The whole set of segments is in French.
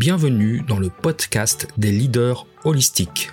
Bienvenue dans le podcast des leaders holistiques.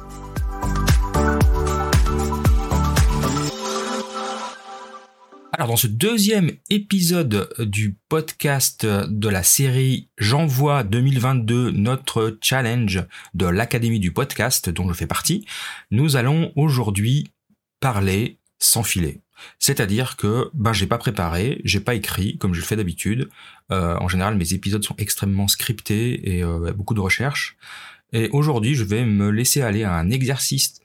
Alors dans ce deuxième épisode du podcast de la série J'envoie 2022 notre challenge de l'Académie du podcast dont je fais partie, nous allons aujourd'hui parler sans filet. C'est-à-dire que ben j'ai pas préparé, j'ai pas écrit comme je le fais d'habitude. Euh, en général, mes épisodes sont extrêmement scriptés et euh, beaucoup de recherches. Et aujourd'hui, je vais me laisser aller à un exercice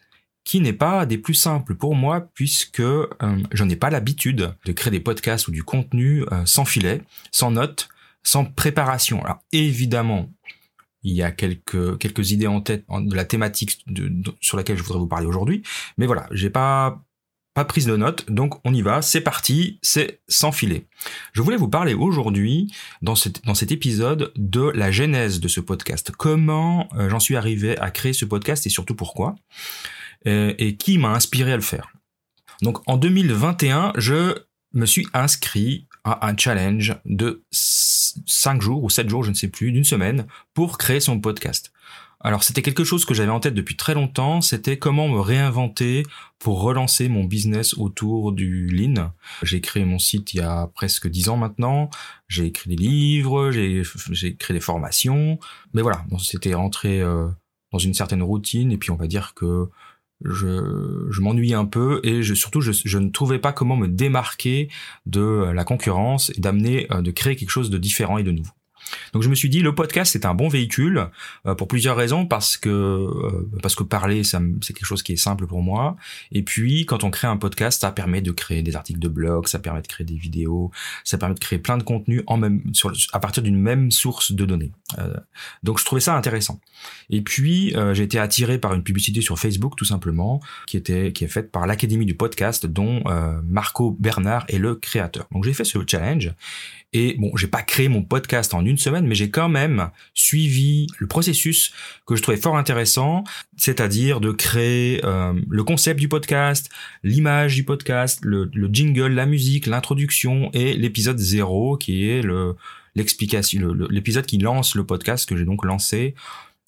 qui n'est pas des plus simples pour moi puisque euh, je n'ai pas l'habitude de créer des podcasts ou du contenu euh, sans filet, sans notes, sans préparation. Alors évidemment, il y a quelques quelques idées en tête de la thématique sur laquelle je voudrais vous parler aujourd'hui, mais voilà, j'ai pas pas prise de notes, donc on y va, c'est parti, c'est sans filet. Je voulais vous parler aujourd'hui, dans, dans cet épisode, de la genèse de ce podcast. Comment euh, j'en suis arrivé à créer ce podcast et surtout pourquoi? Euh, et qui m'a inspiré à le faire. Donc en 2021, je me suis inscrit à un challenge de 5 jours ou 7 jours, je ne sais plus, d'une semaine, pour créer son podcast. Alors c'était quelque chose que j'avais en tête depuis très longtemps, c'était comment me réinventer pour relancer mon business autour du lean. J'ai créé mon site il y a presque 10 ans maintenant, j'ai écrit des livres, j'ai créé des formations, mais voilà, c'était rentré euh, dans une certaine routine et puis on va dire que je, m'ennuie un peu et je, surtout je, je, ne trouvais pas comment me démarquer de la concurrence et d'amener euh, de créer quelque chose de différent et de nouveau. Donc je me suis dit le podcast c'est un bon véhicule euh, pour plusieurs raisons parce que euh, parce que parler c'est quelque chose qui est simple pour moi et puis quand on crée un podcast ça permet de créer des articles de blog, ça permet de créer des vidéos, ça permet de créer plein de contenu en même sur à partir d'une même source de données. Euh, donc je trouvais ça intéressant. Et puis j'ai été attiré par une publicité sur Facebook tout simplement qui était qui est faite par l'Académie du podcast dont Marco Bernard est le créateur. Donc j'ai fait ce challenge et bon, j'ai pas créé mon podcast en une semaine, mais j'ai quand même suivi le processus que je trouvais fort intéressant, c'est-à-dire de créer euh, le concept du podcast, l'image du podcast, le, jingle, la musique, l'introduction et l'épisode zéro qui est le l'explication, l'épisode qui lance le podcast que j'ai donc lancé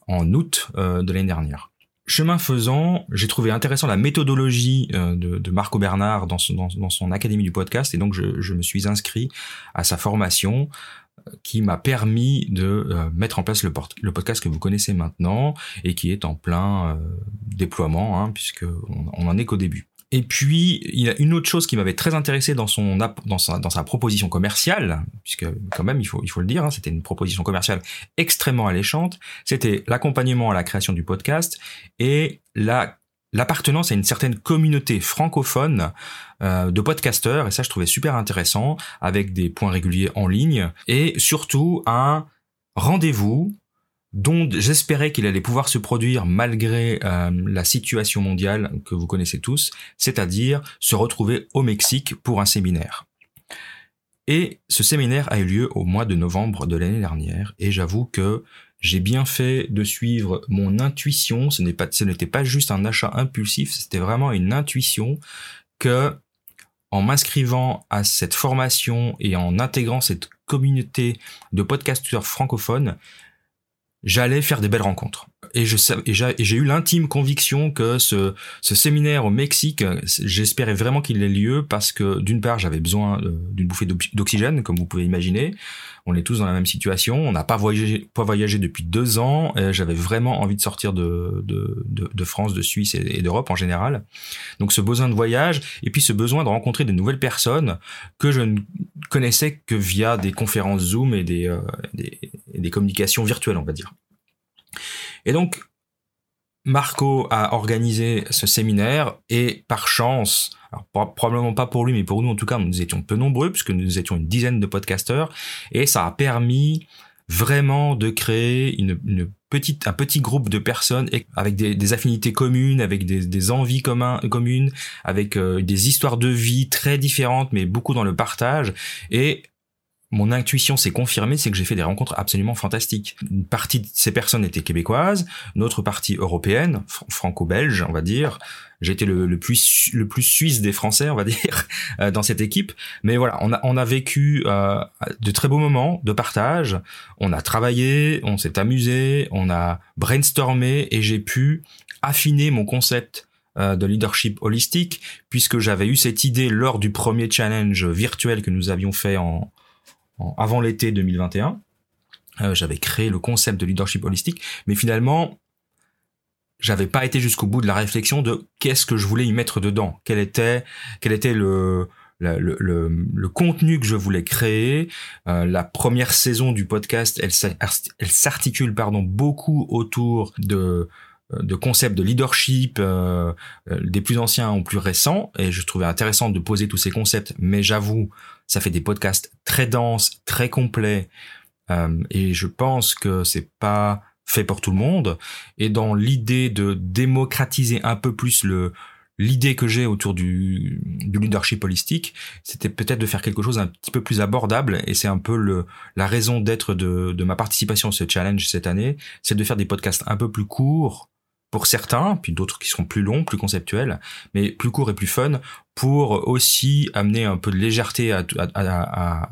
en août euh, de l'année dernière. Chemin faisant, j'ai trouvé intéressant la méthodologie euh, de, Marco Bernard dans son, dans, son académie du podcast et donc je, me suis inscrit à sa formation qui m'a permis de euh, mettre en place le, podcast que vous connaissez maintenant et qui est en plein déploiement hein, puisque on en est qu'au début. Et puis, il y a une autre chose qui m'avait très intéressé dans son dans sa, dans sa proposition commerciale, puisque quand même il faut il faut le dire, hein, c'était une proposition commerciale extrêmement alléchante. C'était l'accompagnement à la création du podcast et la l'appartenance à une certaine communauté francophone euh, de podcasteurs et ça je trouvais super intéressant avec des points réguliers en ligne et surtout un rendez-vous dont j'espérais qu'il allait pouvoir se produire malgré euh, la situation mondiale que vous connaissez tous, c'est-à-dire se retrouver au Mexique pour un séminaire. Et ce séminaire a eu lieu au mois de novembre de l'année dernière, et j'avoue que j'ai bien fait de suivre mon intuition, ce n'était pas juste un achat impulsif, c'était vraiment une intuition que en m'inscrivant à cette formation et en intégrant cette communauté de podcasteurs francophones, j'allais faire des belles rencontres. Et j'ai eu l'intime conviction que ce, séminaire au Mexique, j'espérais vraiment qu'il ait lieu parce que d'une part j'avais besoin d'une bouffée d'oxygène, comme vous pouvez imaginer. On est tous dans la même situation. On n'a pas voyagé, pas voyagé depuis deux ans. J'avais vraiment envie de sortir de, France, de Suisse et, d'Europe en général. Donc ce besoin de voyage et puis ce besoin de rencontrer de nouvelles personnes que je ne connaissais que via des conférences Zoom et des, euh, des, des communications virtuelles, on va dire. Et donc, Marco a organisé ce séminaire et par chance, alors probablement pas pour lui, mais pour nous en tout cas, nous étions peu nombreux puisque nous étions une dizaine de podcasteurs et ça a permis vraiment de créer une, petite, un petit groupe de personnes avec des, affinités communes, avec des, envies communes, avec euh, des histoires de vie très différentes, mais beaucoup dans le partage. Et mon intuition s'est confirmée, c'est que j'ai fait des rencontres absolument fantastiques. Une partie de ces personnes étaient québécoises, une autre partie européenne, franco-belge, on va dire. J'étais le, plus le plus suisse des Français, on va dire, euh, dans cette équipe. Mais voilà, on a on a vécu euh, de très beaux moments de partage. On a travaillé, on s'est amusé, on a brainstormé et j'ai pu affiner mon concept euh, de leadership holistique puisque j'avais eu cette idée lors du premier challenge virtuel que nous avions fait en avant l'été 2021. Euh, j'avais créé le concept de leadership holistique, mais finalement, j'avais pas été jusqu'au bout de la réflexion de qu'est-ce que je voulais y mettre dedans, quel était, quel était le, le, le, le, contenu que je voulais créer. Euh, la première saison du podcast, elle, elle s'articule pardon beaucoup autour de de concepts de leadership euh, euh, des plus anciens aux plus récents et je trouvais intéressant de poser tous ces concepts mais j'avoue ça fait des podcasts très denses très complets euh, et je pense que c'est pas fait pour tout le monde. Et dans l'idée de démocratiser un peu plus le l'idée que j'ai autour du, du leadership holistique, c'était peut-être de faire quelque chose un petit peu plus abordable, et c'est un peu le, la raison d'être de, de ma participation à ce challenge cette année, c'est de faire des podcasts un peu plus courts, pour certains, puis d'autres qui seront plus longs, plus conceptuels, mais plus courts et plus fun, pour aussi amener un peu de légèreté à,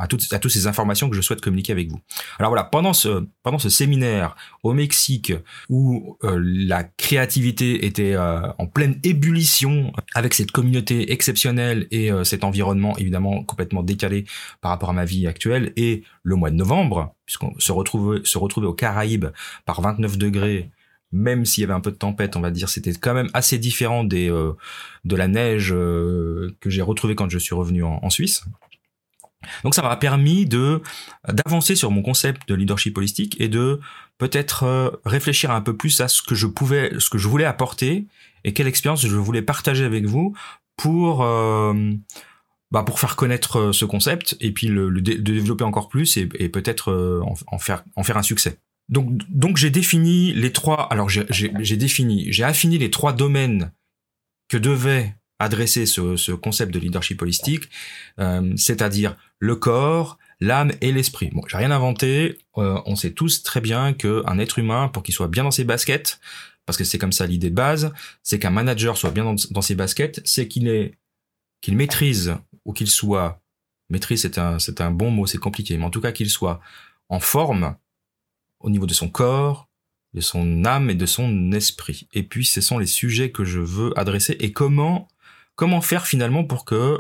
toutes ces informations que je souhaite communiquer avec vous. Alors voilà, pendant ce, pendant ce séminaire au Mexique, où euh, la créativité était euh, en pleine ébullition, avec cette communauté exceptionnelle et euh, cet environnement évidemment complètement décalé par rapport à ma vie actuelle, et le mois de novembre, puisqu'on se retrouvait, se retrouvait aux Caraïbes par 29 degrés, même s'il y avait un peu de tempête, on va dire, c'était quand même assez différent des euh, de la neige euh, que j'ai retrouvée quand je suis revenu en, Suisse. Donc ça m'a permis de d'avancer sur mon concept de leadership holistique et de peut-être euh, réfléchir un peu plus à ce que je pouvais, ce que je voulais apporter et quelle expérience je voulais partager avec vous pour bah pour faire connaître ce concept et puis le, développer encore plus et, peut-être en, faire en faire un succès. Donc, donc j'ai défini les trois. Alors j'ai défini, j'ai affiné les trois domaines que devait adresser ce, ce concept de leadership holistique, euh, c'est-à-dire le corps, l'âme et l'esprit. Bon, j'ai rien inventé. Euh, on sait tous très bien qu'un être humain, pour qu'il soit bien dans ses baskets, parce que c'est comme ça l'idée de base, c'est qu'un manager soit bien dans, dans ses baskets, c'est qu'il est qu'il maîtrise ou qu'il soit maîtrise, c'est un c'est un bon mot, c'est compliqué, mais en tout cas qu'il soit en forme au niveau de son corps, de son âme et de son esprit. Et puis ce sont les sujets que je veux adresser et comment comment faire finalement pour que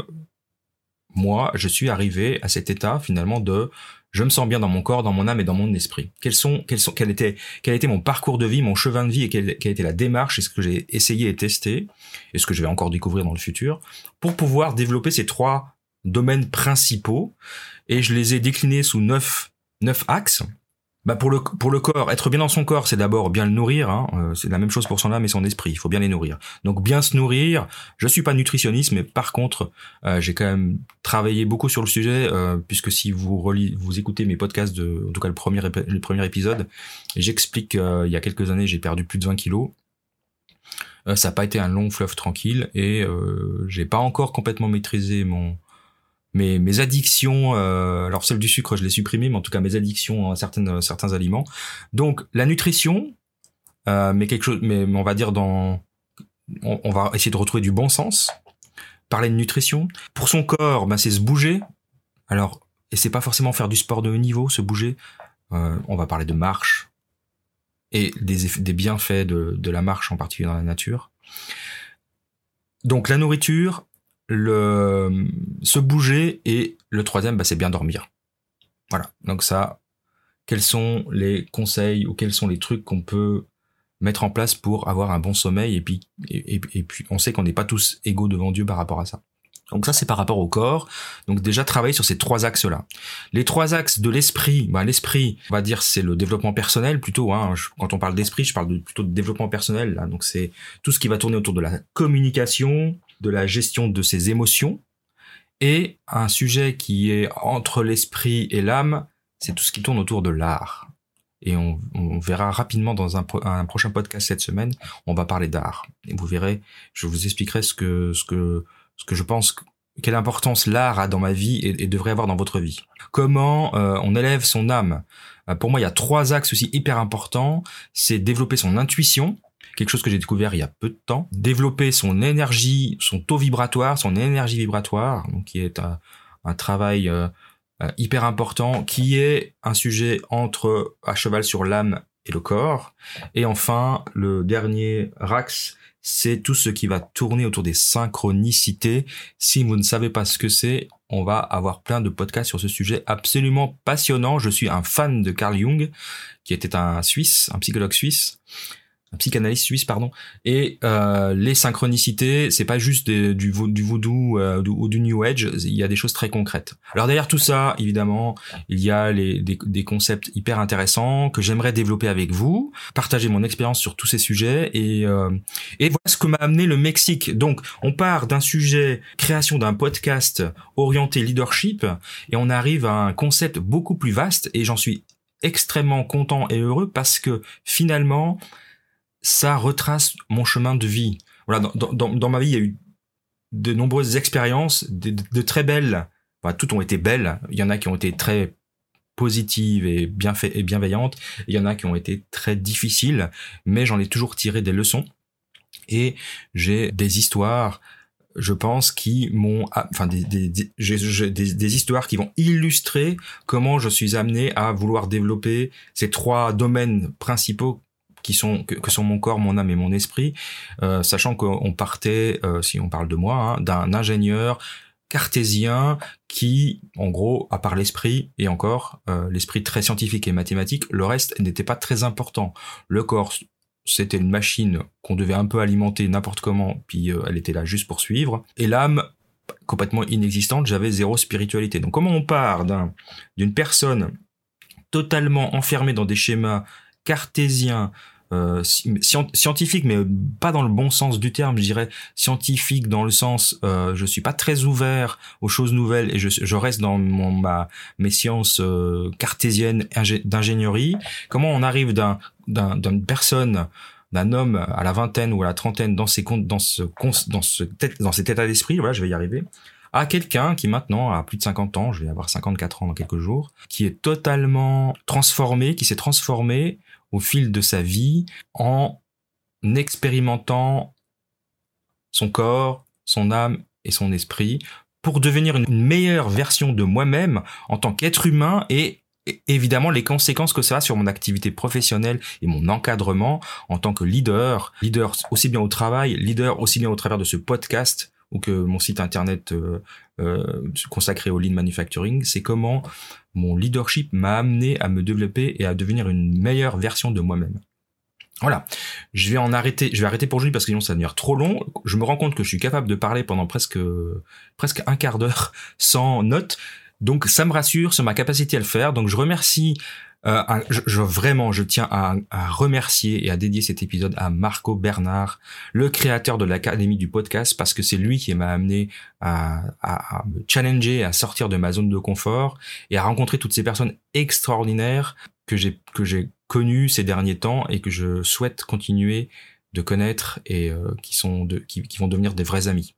moi je suis arrivé à cet état finalement de je me sens bien dans mon corps, dans mon âme et dans mon esprit. Quels sont, quels sont, quel était, quel était mon parcours de vie, mon chemin de vie et quelle, quelle était la démarche et ce que j'ai essayé et testé et ce que je vais encore découvrir dans le futur pour pouvoir développer ces trois domaines principaux et je les ai déclinés sous neuf, neuf axes bah pour le pour le corps, être bien dans son corps, c'est d'abord bien le nourrir. Hein. Euh, c'est la même chose pour son âme et son esprit. Il faut bien les nourrir. Donc bien se nourrir. Je suis pas nutritionniste, mais par contre, euh, j'ai quand même travaillé beaucoup sur le sujet, euh, puisque si vous vous écoutez mes podcasts de, en tout cas le premier le premier épisode, j'explique il y a quelques années j'ai perdu plus de 20 kilos. ça n'a pas été un long fleuve tranquille et j'ai pas encore complètement maîtrisé mon mes, mes addictions, euh, alors celle du sucre, je l'ai supprimé, mais en tout cas mes addictions à certains aliments. Donc la nutrition, euh, mais quelque chose, mais, on va dire dans, on, va essayer de retrouver du bon sens. Parler de nutrition. Pour son corps, ben, c'est se bouger. Alors, et c'est pas forcément faire du sport de haut niveau, se bouger. Euh, on va parler de marche et des, des bienfaits de, de la marche en particulier dans la nature. Donc la nourriture, le se bouger et le troisième, bah, c'est bien dormir. Voilà. Donc ça, quels sont les conseils ou quels sont les trucs qu'on peut mettre en place pour avoir un bon sommeil et puis et, puis on sait qu'on n'est pas tous égaux devant Dieu par rapport à ça. Donc ça c'est par rapport au corps. Donc déjà travailler sur ces trois axes là. Les trois axes de l'esprit, bah, l'esprit, on va dire c'est le développement personnel plutôt. Hein. quand on parle d'esprit, je parle de, plutôt de développement personnel. Là. Donc c'est tout ce qui va tourner autour de la communication, de la gestion de ses émotions et un sujet qui est entre l'esprit et l'âme, c'est tout ce qui tourne autour de l'art. Et on, verra rapidement dans un, prochain podcast cette semaine, on va parler d'art. Et vous verrez, je vous expliquerai ce que, ce que, ce que je pense, quelle importance l'art a dans ma vie et, devrait avoir dans votre vie. Comment euh, on élève son âme. Euh, pour moi, il y a trois axes aussi hyper importants. C'est développer son intuition, quelque chose que j'ai découvert il y a peu de temps, développer son énergie, son taux vibratoire, son énergie vibratoire, donc qui est un, un travail euh, euh, hyper important, qui est un sujet entre à cheval sur l'âme et le corps. Et enfin, le dernier rax, c'est tout ce qui va tourner autour des synchronicités. Si vous ne savez pas ce que c'est, on va avoir plein de podcasts sur ce sujet absolument passionnant. Je suis un fan de Carl Jung, qui était un Suisse, un psychologue suisse psychanalyste suisse pardon. Et euh, les synchronicités c'est pas juste du, du voodoo euh, ou du new age il y a des choses très concrètes. Alors derrière tout ça évidemment il y a les, des, des concepts hyper intéressants que j'aimerais développer avec vous partager mon expérience sur tous ces sujets et euh, et voilà ce que m'a amené le Mexique. Donc on part d'un sujet création d'un podcast orienté leadership et on arrive à un concept beaucoup plus vaste et j'en suis extrêmement content et heureux parce que finalement ça retrace mon chemin de vie. Voilà, dans, ma vie, il y a eu de nombreuses expériences, de, très belles. Toutes ont été belles. Il y en a qui ont été très positives et bien bienveillantes. Il y en a qui ont été très difficiles, mais j'en ai toujours tiré des leçons. Et j'ai des histoires, je pense, qui m'ont, enfin, des, histoires qui vont illustrer comment je suis amené à vouloir développer ces trois domaines principaux qui sont que, sont mon corps, mon âme et mon esprit, euh, sachant qu'on partait, euh, si on parle de moi, hein, d'un ingénieur cartésien qui, en gros, à part l'esprit et encore euh, l'esprit très scientifique et mathématique, le reste n'était pas très important. Le corps, c'était une machine qu'on devait un peu alimenter n'importe comment, puis elle était là juste pour suivre. Et l'âme, complètement inexistante, j'avais zéro spiritualité. Donc comment on part d'une personne totalement enfermée dans des schémas cartésiens, euh, scientifique, mais pas dans le bon sens du terme, je dirais scientifique dans le sens, euh, je suis pas très ouvert aux choses nouvelles et je, je reste dans mon, ma, mes sciences euh, cartésiennes d'ingénierie. Comment on arrive d'un d'une personne d'un homme à la vingtaine ou à la trentaine dans ses comptes dans ce dans ce dans cet état d'esprit voilà je vais y arriver à quelqu'un qui maintenant a plus de 50 ans je vais avoir 54 ans dans quelques jours qui est totalement transformé qui s'est transformé au fil de sa vie en expérimentant son corps, son âme et son esprit pour devenir une meilleure version de moi-même en tant qu'être humain et évidemment les conséquences que ça a sur mon activité professionnelle et mon encadrement en tant que leader, leader aussi bien au travail, leader aussi bien au travers de ce podcast ou que mon site internet euh, euh, consacré au lean manufacturing, c'est comment mon leadership m'a amené à me développer et à devenir une meilleure version de moi-même. Voilà, je vais en arrêter, je vais arrêter pour aujourd'hui parce que sinon ça va devenir trop long. Je me rends compte que je suis capable de parler pendant presque presque un quart d'heure sans notes. Donc ça me rassure sur ma capacité à le faire. Donc je remercie euh, je, vraiment, je tiens à, remercier et à dédier cet épisode à Marco Bernard, le créateur de l'Académie du podcast, parce que c'est lui qui m'a amené à, à, me challenger, à sortir de ma zone de confort et à rencontrer toutes ces personnes extraordinaires que j'ai que j'ai connues ces derniers temps et que je souhaite continuer de connaître et euh, qui sont de, qui, qui vont devenir des vrais amis.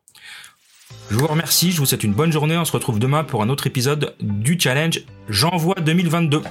Je vous remercie, je vous souhaite une bonne journée, on se retrouve demain pour un autre épisode du challenge J'envoie 2022.